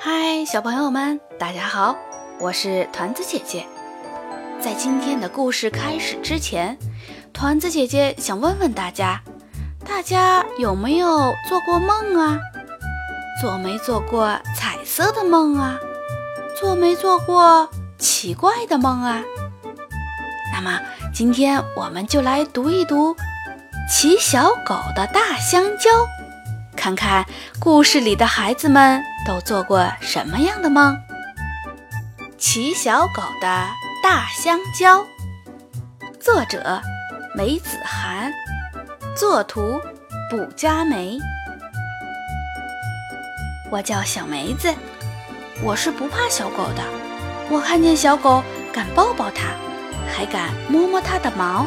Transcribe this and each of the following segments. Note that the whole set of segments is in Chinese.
嗨，小朋友们，大家好，我是团子姐姐。在今天的故事开始之前，团子姐姐想问问大家：大家有没有做过梦啊？做没做过彩色的梦啊？做没做过奇怪的梦啊？那么今天我们就来读一读《骑小狗的大香蕉》，看看故事里的孩子们都做过什么样的梦。骑小狗的大香蕉，作者梅子涵，作图卜佳梅。我叫小梅子，我是不怕小狗的。我看见小狗，敢抱抱它。还敢摸摸它的毛？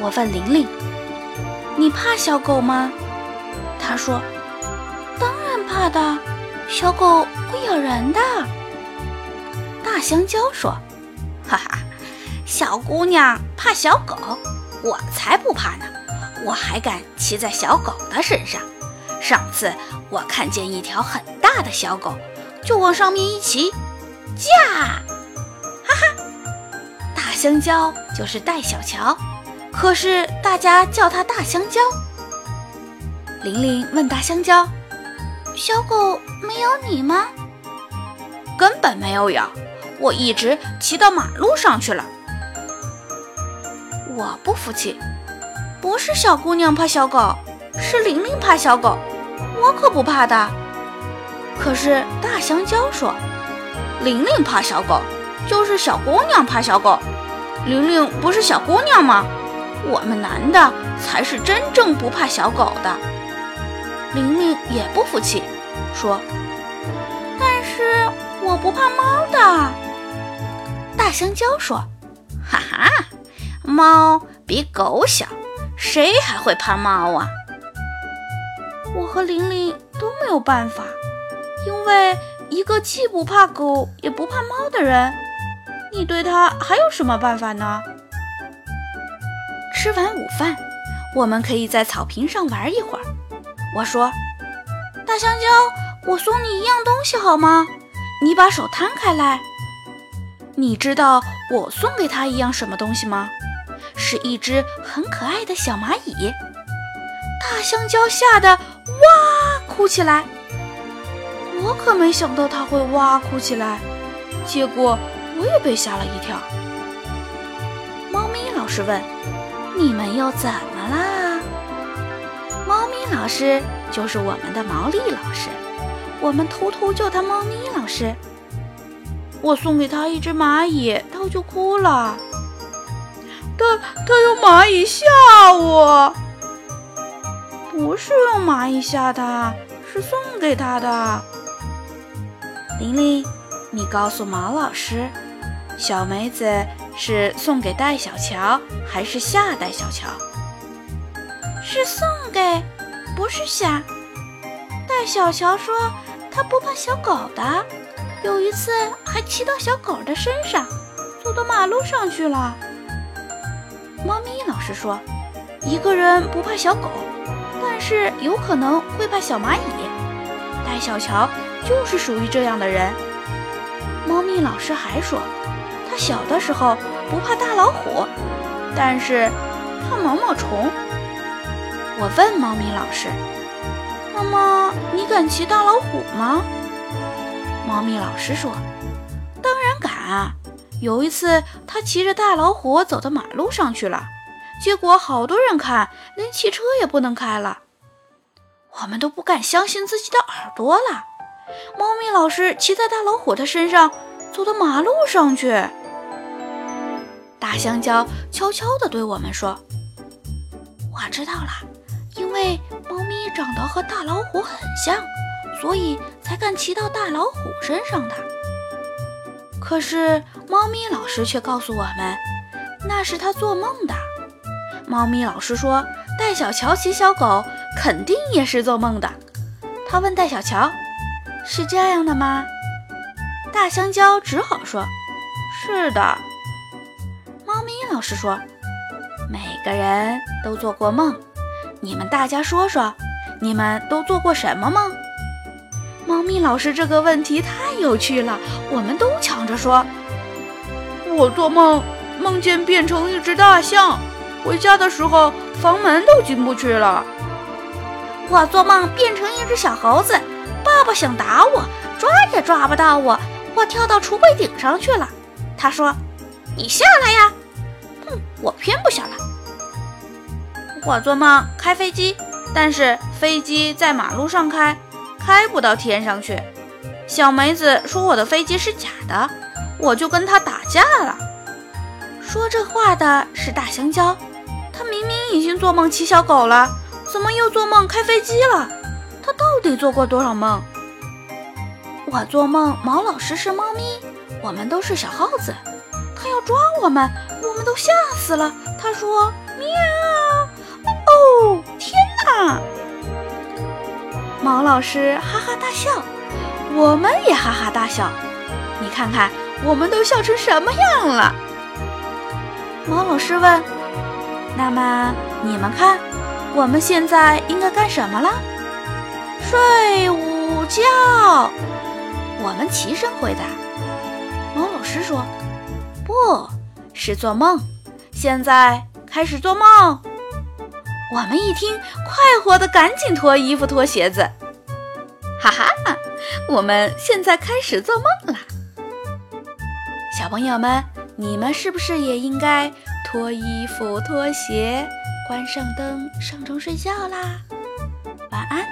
我问玲玲：“你怕小狗吗？”她说：“怕的，小狗会咬人的。”大香蕉说：“哈哈，小姑娘怕小狗，我才不怕呢！我还敢骑在小狗的身上。上次我看见一条很大的小狗，就往上面一骑，驾！”哈哈，大香蕉就是戴小乔，可是大家叫它大香蕉。玲玲问大香蕉：“小狗没咬你吗？”“根本没有咬，我一直骑到马路上去了。”我不服气，不是小姑娘怕小狗，是玲玲怕小狗，我可不怕的。可是大香蕉说：“玲玲怕小狗，就是小姑娘怕小狗。”玲玲不是小姑娘吗？我们男的才是真正不怕小狗的。玲玲也不服气，说：“但是我不怕猫的。”大香蕉说：“哈哈，猫比狗小，谁还会怕猫啊？”我和玲玲都没有办法，因为一个既不怕狗也不怕猫的人。你对他还有什么办法呢？吃完午饭，我们可以在草坪上玩一会儿。我说：“大香蕉，我送你一样东西好吗？你把手摊开来。你知道我送给他一样什么东西吗？是一只很可爱的小蚂蚁。”大香蕉吓得哇哭起来。我可没想到他会哇哭起来，结果。我也被吓了一跳。猫咪老师问：“你们又怎么啦？”老师就是我们的毛利老师，我们偷偷叫他猫咪老师。我送给他一只蚂蚁，他就哭了。他他用蚂蚁吓我，不是用蚂蚁吓他，是送给他的。玲玲，你告诉毛老师。小梅子是送给戴小乔还是吓戴小乔？是送给，不是吓。戴小乔说他不怕小狗的，有一次还骑到小狗的身上，走到马路上去了。猫咪老师说，一个人不怕小狗，但是有可能会怕小蚂蚁。戴小乔就是属于这样的人。猫咪老师还说。他小的时候不怕大老虎，但是怕毛毛虫。我问猫咪老师：“那么你敢骑大老虎吗？”猫咪老师说：“当然敢啊！有一次他骑着大老虎走到马路上去了，结果好多人看，连汽车也不能开了。我们都不敢相信自己的耳朵了。猫咪老师骑在大老虎的身上，走到马路上去。”大香蕉悄悄地对我们说：“我知道了，因为猫咪长得和大老虎很像，所以才敢骑到大老虎身上的。可是猫咪老师却告诉我们，那是他做梦的。猫咪老师说，戴小乔骑小狗肯定也是做梦的。他问戴小乔：‘是这样的吗？’大香蕉只好说：‘是的。’”猫咪老师说：“每个人都做过梦，你们大家说说，你们都做过什么梦？”猫咪老师这个问题太有趣了，我们都抢着说。我做梦梦见变成一只大象，回家的时候房门都进不去了。我做梦变成一只小猴子，爸爸想打我，抓也抓不到我，我跳到橱柜顶上去了。他说：“你下来呀！”哼，我偏不下来。我做梦开飞机，但是飞机在马路上开，开不到天上去。小梅子说我的飞机是假的，我就跟他打架了。说这话的是大香蕉，他明明已经做梦骑小狗了。怎么又做梦开飞机了？他到底做过多少梦？我做梦，毛老师是猫咪，我们都是小耗子，他要抓我们，我们都吓死了。他说：“喵！”毛老师哈哈大笑，我们也哈哈大笑。你看看，我们都笑成什么样了？毛老师问：“那么你们看？”我们现在应该干什么了？睡午觉。我们齐声回答。毛老师说：“不是做梦，现在开始做梦。”我们一听，快活的赶紧脱衣服、脱鞋子。哈哈，我们现在开始做梦啦。小朋友们，你们是不是也应该脱衣服、脱鞋？关上灯，上床睡觉啦，晚安。